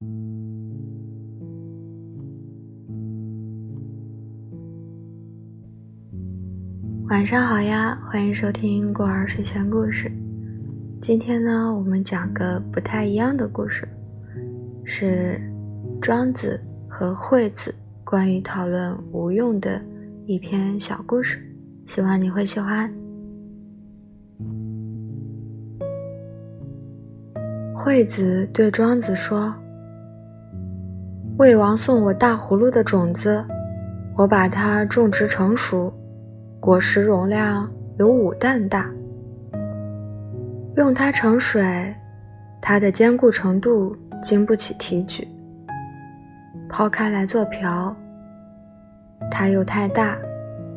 晚上好呀，欢迎收听过儿睡前故事。今天呢，我们讲个不太一样的故事，是庄子和惠子关于讨论无用的一篇小故事，希望你会喜欢。惠子对庄子说：“魏王送我大葫芦的种子，我把它种植成熟。”果实容量有五担大，用它盛水，它的坚固程度经不起提举；抛开来做瓢，它又太大，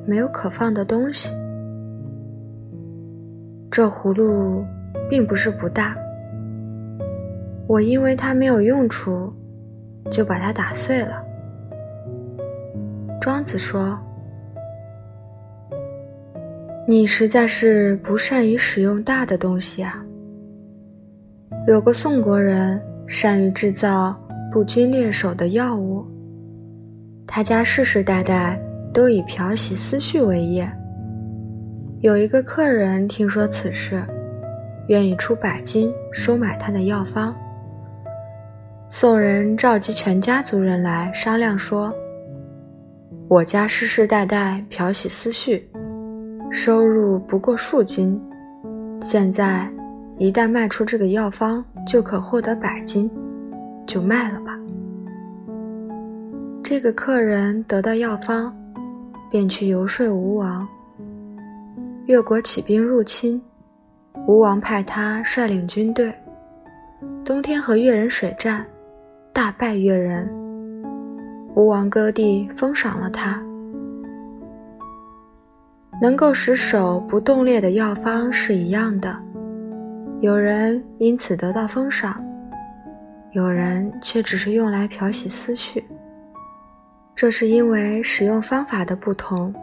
没有可放的东西。这葫芦并不是不大，我因为它没有用处，就把它打碎了。庄子说。你实在是不善于使用大的东西啊！有个宋国人善于制造不均猎手的药物，他家世世代代都以漂洗思绪为业。有一个客人听说此事，愿意出百金收买他的药方。宋人召集全家族人来商量说：“我家世世代代漂洗思绪。”收入不过数金，现在一旦卖出这个药方，就可获得百金，就卖了吧。这个客人得到药方，便去游说吴王。越国起兵入侵，吴王派他率领军队，冬天和越人水战，大败越人。吴王割地封赏了他。能够使手不冻裂的药方是一样的，有人因此得到封赏，有人却只是用来漂洗思绪。这是因为使用方法的不同。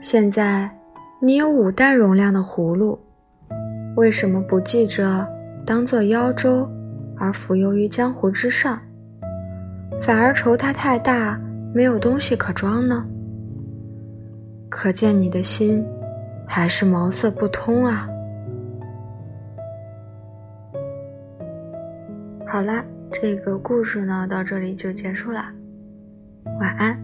现在你有五担容量的葫芦，为什么不记着当做腰舟而浮游于江湖之上，反而愁它太大，没有东西可装呢？可见你的心还是茅塞不通啊！好啦，这个故事呢到这里就结束了，晚安。